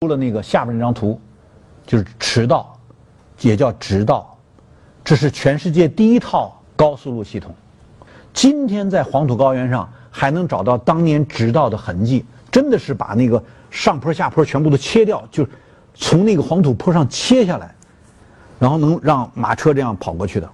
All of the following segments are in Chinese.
出了那个下边那张图，就是驰道，也叫直道，这是全世界第一套高速路系统。今天在黄土高原上还能找到当年直道的痕迹，真的是把那个上坡下坡全部都切掉，就从那个黄土坡上切下来，然后能让马车这样跑过去的。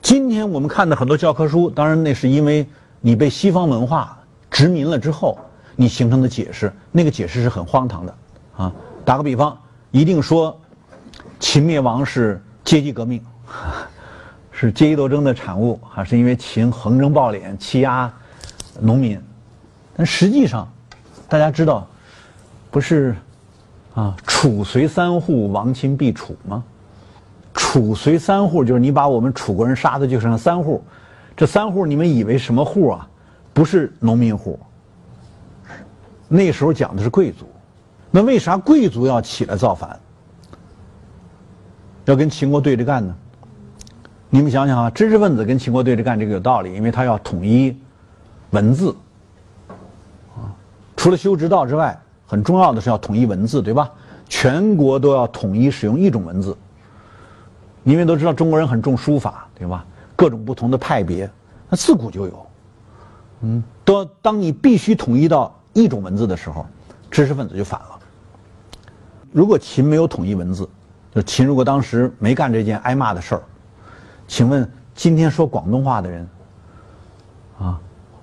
今天我们看的很多教科书，当然那是因为你被西方文化殖民了之后，你形成的解释，那个解释是很荒唐的。啊，打个比方，一定说秦灭亡是阶级革命，是阶级斗争的产物，还是因为秦横征暴敛欺压农民？但实际上，大家知道，不是啊，楚随三户，亡秦必楚吗？楚随三户就是你把我们楚国人杀的就剩三户，这三户你们以为什么户啊？不是农民户，那时候讲的是贵族。那为啥贵族要起来造反，要跟秦国对着干呢？你们想想啊，知识分子跟秦国对着干，这个有道理，因为他要统一文字。除了修直道之外，很重要的是要统一文字，对吧？全国都要统一使用一种文字。因为都知道中国人很重书法，对吧？各种不同的派别，那自古就有。嗯，都当你必须统一到一种文字的时候，知识分子就反了。如果秦没有统一文字，就秦如果当时没干这件挨骂的事儿，请问今天说广东话的人，啊，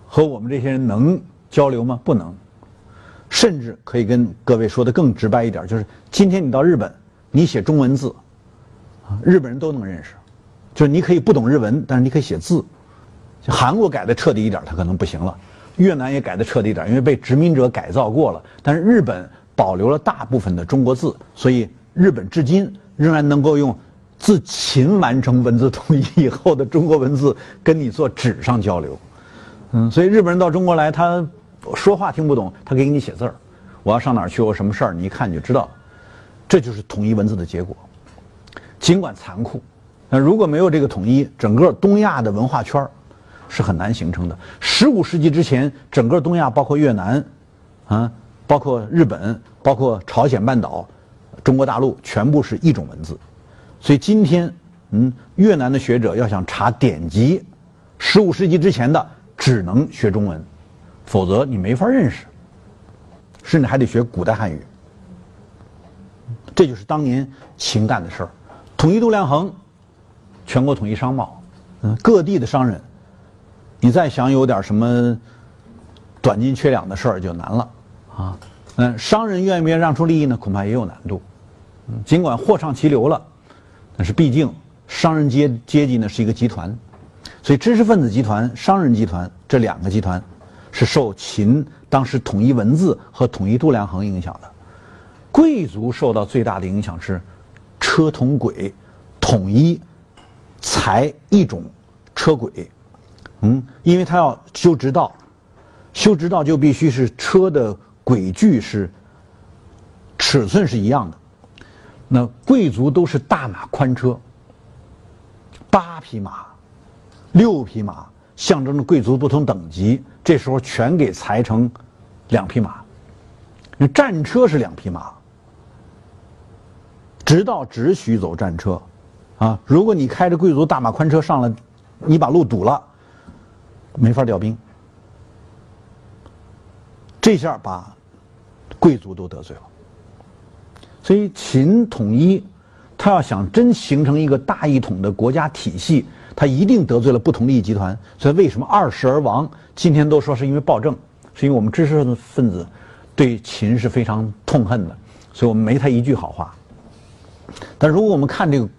和我们这些人能交流吗？不能。甚至可以跟各位说的更直白一点，就是今天你到日本，你写中文字，啊，日本人都能认识。就是你可以不懂日文，但是你可以写字。韩国改的彻底一点，他可能不行了。越南也改的彻底一点，因为被殖民者改造过了。但是日本。保留了大部分的中国字，所以日本至今仍然能够用自秦完成文字统一以后的中国文字跟你做纸上交流。嗯，所以日本人到中国来，他说话听不懂，他给你写字儿。我要上哪儿去，我什么事儿，你一看你就知道。这就是统一文字的结果。尽管残酷，那如果没有这个统一，整个东亚的文化圈是很难形成的。十五世纪之前，整个东亚包括越南，啊。包括日本，包括朝鲜半岛，中国大陆全部是一种文字，所以今天，嗯，越南的学者要想查典籍，十五世纪之前的只能学中文，否则你没法认识，甚至还得学古代汉语。这就是当年秦干的事儿，统一度量衡，全国统一商贸，嗯，各地的商人，你再想有点什么短斤缺两的事儿就难了。啊，嗯，商人愿不愿意让出利益呢？恐怕也有难度。尽管货畅其流了，但是毕竟商人阶阶级呢是一个集团，所以知识分子集团、商人集团这两个集团是受秦当时统一文字和统一度量衡影响的。贵族受到最大的影响是车同轨，统一才一种车轨。嗯，因为他要修直道，修直道就必须是车的。轨距是尺寸是一样的，那贵族都是大马宽车，八匹马、六匹马，象征着贵族不同等级。这时候全给裁成两匹马，那战车是两匹马，直到只许走战车，啊，如果你开着贵族大马宽车上了，你把路堵了，没法调兵。这下把。贵族都得罪了，所以秦统一，他要想真形成一个大一统的国家体系，他一定得罪了不同利益集团。所以为什么二世而亡？今天都说是因为暴政，是因为我们知识分子对秦是非常痛恨的，所以我们没他一句好话。但如果我们看这个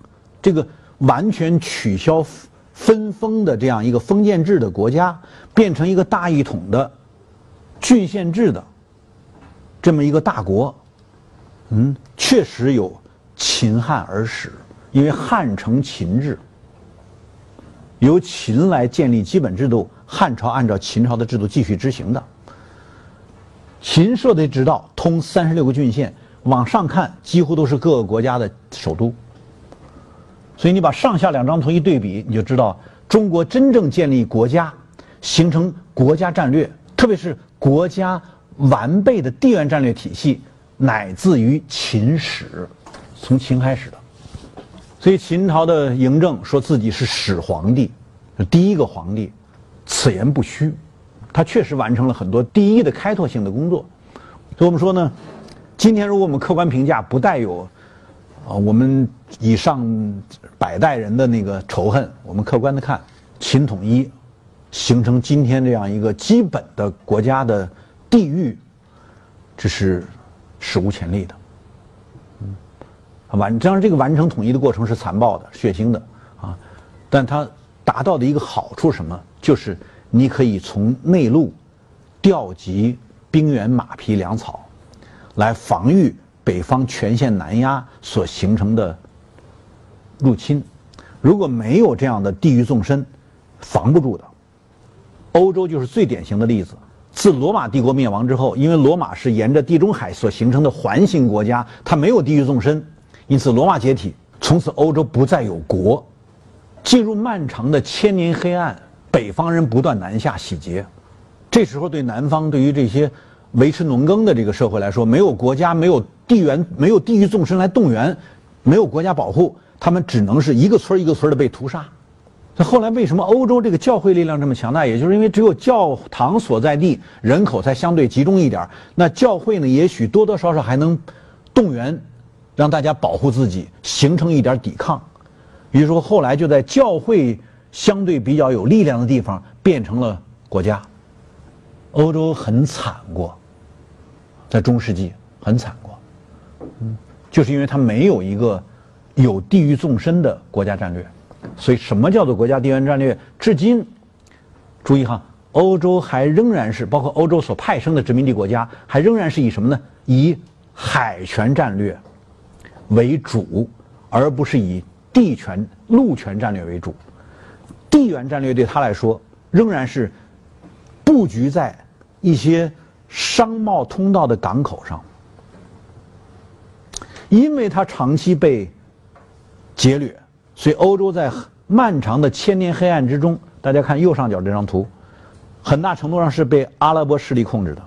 这个完全取消分封的这样一个封建制的国家，变成一个大一统的郡县制的。这么一个大国，嗯，确实有秦汉而始，因为汉承秦制，由秦来建立基本制度，汉朝按照秦朝的制度继续执行的。秦设的直道通三十六个郡县，往上看几乎都是各个国家的首都。所以你把上下两张图一对比，你就知道中国真正建立国家、形成国家战略，特别是国家。完备的地缘战略体系乃自于秦始，从秦开始的。所以秦朝的嬴政说自己是始皇帝，第一个皇帝，此言不虚，他确实完成了很多第一的开拓性的工作。所以我们说呢，今天如果我们客观评价，不带有啊我们以上百代人的那个仇恨，我们客观的看，秦统一形成今天这样一个基本的国家的地域，这是史无前例的。完，当然这个完成统一的过程是残暴的、血腥的啊，但它达到的一个好处什么？就是你可以从内陆调集兵员、马匹、粮草，来防御北方全线南压所形成的入侵。如果没有这样的地域纵深，防不住的。欧洲就是最典型的例子。自罗马帝国灭亡之后，因为罗马是沿着地中海所形成的环形国家，它没有地域纵深。因此，罗马解体，从此欧洲不再有国，进入漫长的千年黑暗。北方人不断南下洗劫，这时候对南方对于这些维持农耕的这个社会来说，没有国家，没有地缘，没有地域纵深来动员，没有国家保护，他们只能是一个村一个村的被屠杀。那后来为什么欧洲这个教会力量这么强大？也就是因为只有教堂所在地人口才相对集中一点，那教会呢，也许多多少少还能动员。让大家保护自己，形成一点抵抗。比如说，后来就在教会相对比较有力量的地方变成了国家。欧洲很惨过，在中世纪很惨过，嗯，就是因为它没有一个有地域纵深的国家战略。所以，什么叫做国家地缘战略？至今，注意哈，欧洲还仍然是包括欧洲所派生的殖民地国家，还仍然是以什么呢？以海权战略。为主，而不是以地权、陆权战略为主。地缘战略对他来说仍然是布局在一些商贸通道的港口上，因为它长期被劫掠，所以欧洲在漫长的千年黑暗之中，大家看右上角这张图，很大程度上是被阿拉伯势力控制的。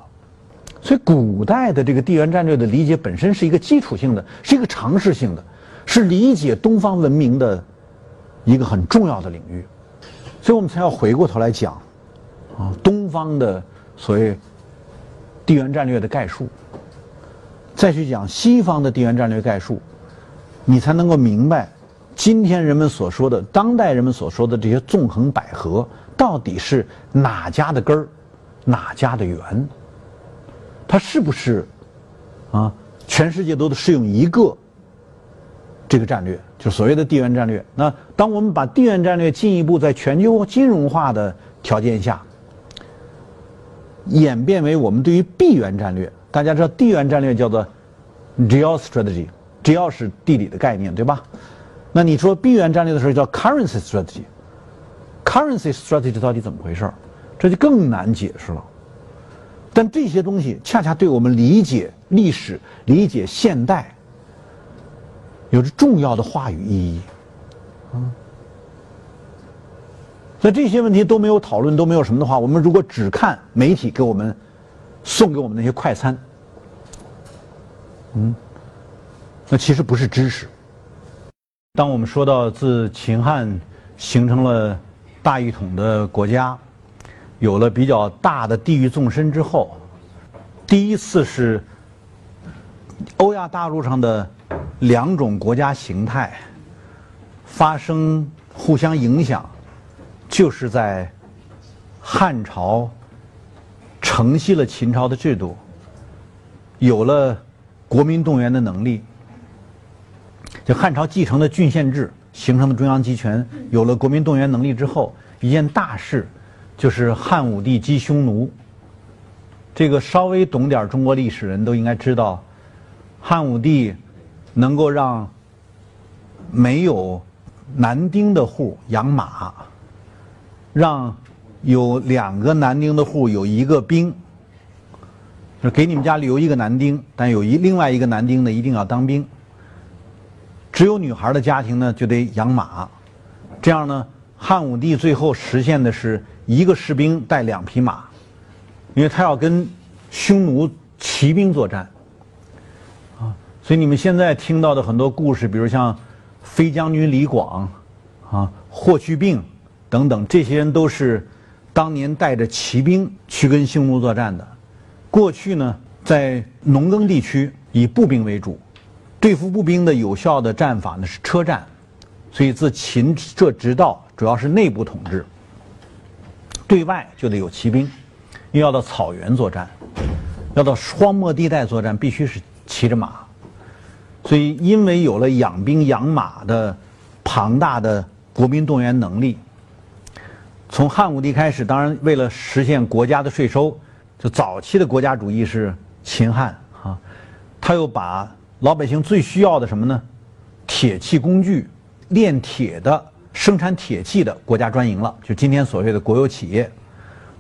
所以，古代的这个地缘战略的理解本身是一个基础性的，是一个常识性的，是理解东方文明的一个很重要的领域。所以我们才要回过头来讲，啊，东方的所谓地缘战略的概述，再去讲西方的地缘战略概述，你才能够明白今天人们所说的、当代人们所说的这些纵横捭阖，到底是哪家的根儿，哪家的源。它是不是啊？全世界都得适用一个这个战略，就所谓的地缘战略。那当我们把地缘战略进一步在全球金融化的条件下演变为我们对于地缘战略，大家知道地缘战略叫做 geostrategy，geo 是地理的概念，对吧？那你说地缘战略的时候叫 currency strategy，currency strategy 到底怎么回事？这就更难解释了。但这些东西恰恰对我们理解历史、理解现代有着重要的话语意义。嗯，那这些问题都没有讨论，都没有什么的话，我们如果只看媒体给我们送给我们那些快餐，嗯，那其实不是知识。当我们说到自秦汉形成了大一统的国家。有了比较大的地域纵深之后，第一次是欧亚大陆上的两种国家形态发生互相影响，就是在汉朝承袭了秦朝的制度，有了国民动员的能力，就汉朝继承的郡县制形成的中央集权，有了国民动员能力之后，一件大事。就是汉武帝击匈奴。这个稍微懂点中国历史人都应该知道，汉武帝能够让没有男丁的户养马，让有两个男丁的户有一个兵，就给你们家留一个男丁，但有一另外一个男丁呢一定要当兵。只有女孩的家庭呢就得养马，这样呢，汉武帝最后实现的是。一个士兵带两匹马，因为他要跟匈奴骑兵作战啊。所以你们现在听到的很多故事，比如像飞将军李广啊、霍去病等等，这些人都是当年带着骑兵去跟匈奴作战的。过去呢，在农耕地区以步兵为主，对付步兵的有效的战法呢是车战，所以自秦这直到主要是内部统治，对外就得有骑兵，又要到草原作战，要到荒漠地带作战，必须是骑着马。所以，因为有了养兵养马的庞大的国民动员能力，从汉武帝开始，当然为了实现国家的税收。就早期的国家主义是秦汉啊，他又把老百姓最需要的什么呢？铁器工具、炼铁的、生产铁器的国家专营了，就今天所谓的国有企业，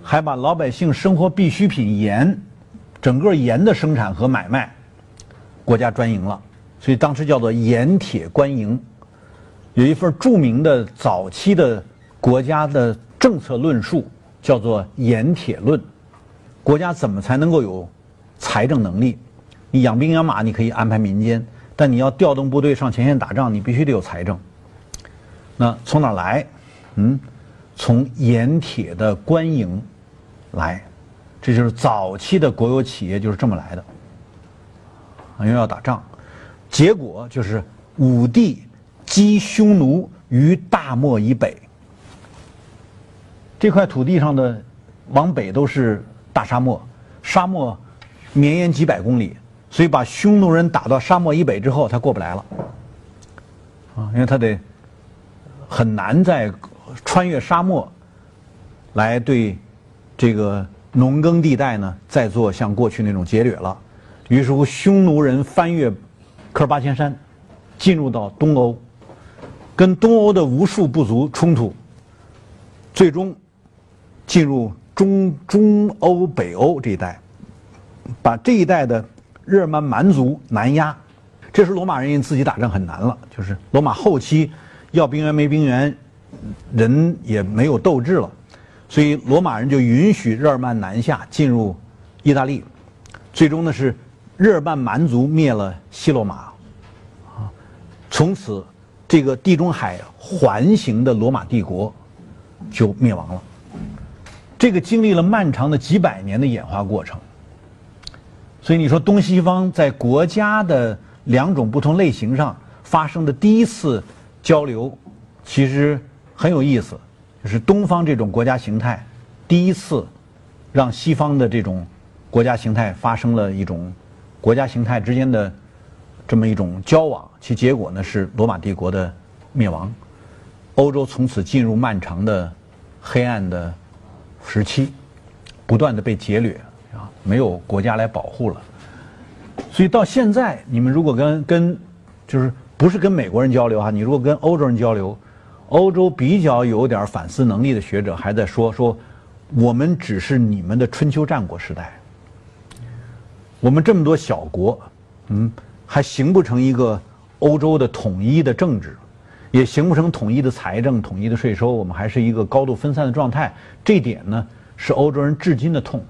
还把老百姓生活必需品盐，整个盐的生产和买卖国家专营了，所以当时叫做盐铁官营。有一份著名的早期的国家的政策论述，叫做《盐铁论》。国家怎么才能够有财政能力？你养兵养马，你可以安排民间，但你要调动部队上前线打仗，你必须得有财政。那从哪来？嗯，从盐铁的官营来，这就是早期的国有企业就是这么来的。因为要打仗，结果就是武帝击匈奴于大漠以北，这块土地上的往北都是。大沙漠，沙漠绵延几百公里，所以把匈奴人打到沙漠以北之后，他过不来了，啊，因为他得很难再穿越沙漠来对这个农耕地带呢再做像过去那种劫掠了。于是乎，匈奴人翻越科尔巴阡山，进入到东欧，跟东欧的无数部族冲突，最终进入。中中欧、北欧这一带，把这一带的日耳曼蛮族南压，这时罗马人自己打仗很难了，就是罗马后期要兵员没兵源，人也没有斗志了，所以罗马人就允许日耳曼南下进入意大利，最终呢是日耳曼蛮族灭了西罗马，啊，从此这个地中海环形的罗马帝国就灭亡了。这个经历了漫长的几百年的演化过程，所以你说东西方在国家的两种不同类型上发生的第一次交流，其实很有意思，就是东方这种国家形态第一次让西方的这种国家形态发生了一种国家形态之间的这么一种交往，其结果呢是罗马帝国的灭亡，欧洲从此进入漫长的黑暗的。时期，不断的被劫掠，没有国家来保护了，所以到现在，你们如果跟跟，就是不是跟美国人交流哈，你如果跟欧洲人交流，欧洲比较有点反思能力的学者还在说说，我们只是你们的春秋战国时代，我们这么多小国，嗯，还形不成一个欧洲的统一的政治。也形不成统一的财政、统一的税收，我们还是一个高度分散的状态。这点呢，是欧洲人至今的痛。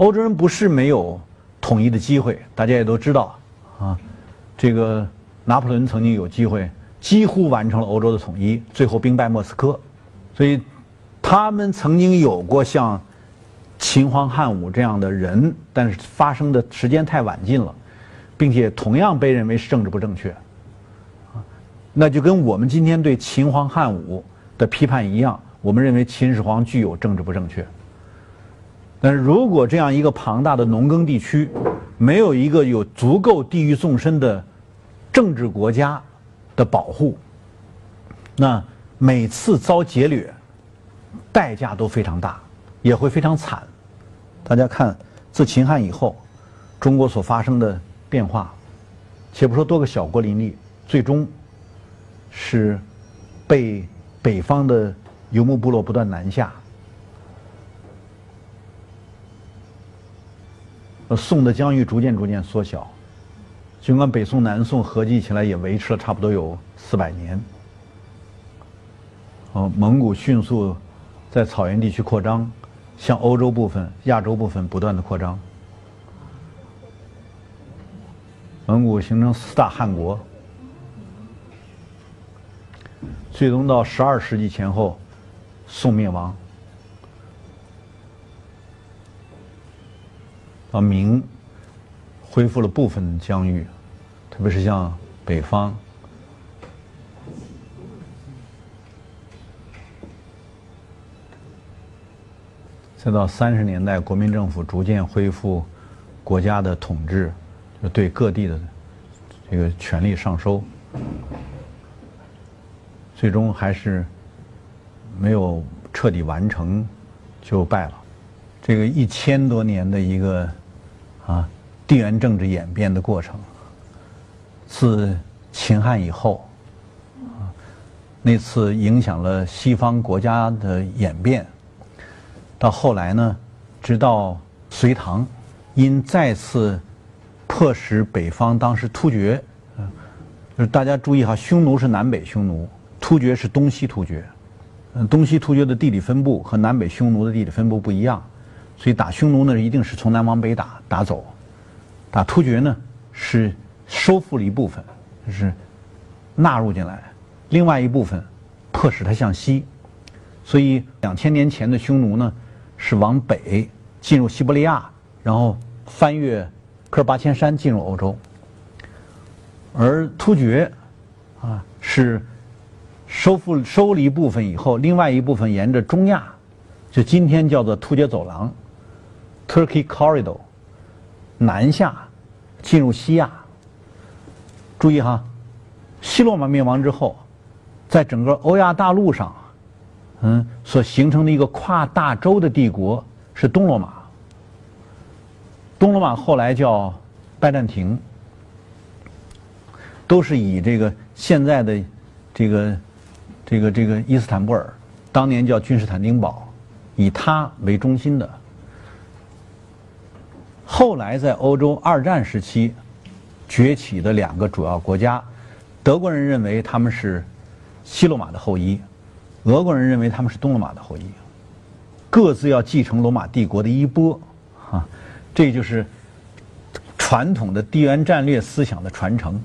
欧洲人不是没有统一的机会，大家也都知道啊。这个拿破仑曾经有机会，几乎完成了欧洲的统一，最后兵败莫斯科。所以，他们曾经有过像秦皇汉武这样的人，但是发生的时间太晚近了，并且同样被认为是政治不正确。那就跟我们今天对秦皇汉武的批判一样，我们认为秦始皇具有政治不正确。但是如果这样一个庞大的农耕地区，没有一个有足够地域纵深的政治国家的保护，那每次遭劫掠，代价都非常大，也会非常惨。大家看，自秦汉以后，中国所发生的变化，且不说多个小国林立，最终。是被北方的游牧部落不断南下，宋的疆域逐渐逐渐缩小，尽管北宋南宋合计起来也维持了差不多有四百年。哦，蒙古迅速在草原地区扩张，向欧洲部分、亚洲部分不断的扩张。蒙古形成四大汗国，最终到十二世纪前后，宋灭亡，到明恢复了部分疆域，特别是像北方。再到三十年代，国民政府逐渐恢复国家的统治，就对各地的这个权力上收，最终还是没有彻底完成，就败了。这个一千多年的一个啊地缘政治演变的过程，自秦汉以后，啊那次影响了西方国家的演变。到后来呢，直到隋唐，因再次迫使北方当时突厥，嗯，就是大家注意哈，匈奴是南北匈奴，突厥是东西突厥，嗯，东西突厥的地理分布和南北匈奴的地理分布不一样，所以打匈奴呢一定是从南往北打打走，打突厥呢是收复了一部分，就是纳入进来，另外一部分迫使他向西，所以两千年前的匈奴呢。是往北进入西伯利亚，然后翻越科尔巴阡山进入欧洲。而突厥啊是收复收了一部分以后，另外一部分沿着中亚，就今天叫做突厥走廊 （Turkey Corridor） 南下进入西亚。注意哈，西罗马灭亡之后，在整个欧亚大陆上。嗯，所形成的一个跨大洲的帝国是东罗马。东罗马后来叫拜占庭，都是以这个现在的这个这个这个伊斯坦布尔，当年叫君士坦丁堡，以它为中心的。后来在欧洲二战时期崛起的两个主要国家，德国人认为他们是西罗马的后裔。俄国人认为他们是东罗马的后裔，各自要继承罗马帝国的衣钵，啊，这就是传统的地缘战略思想的传承。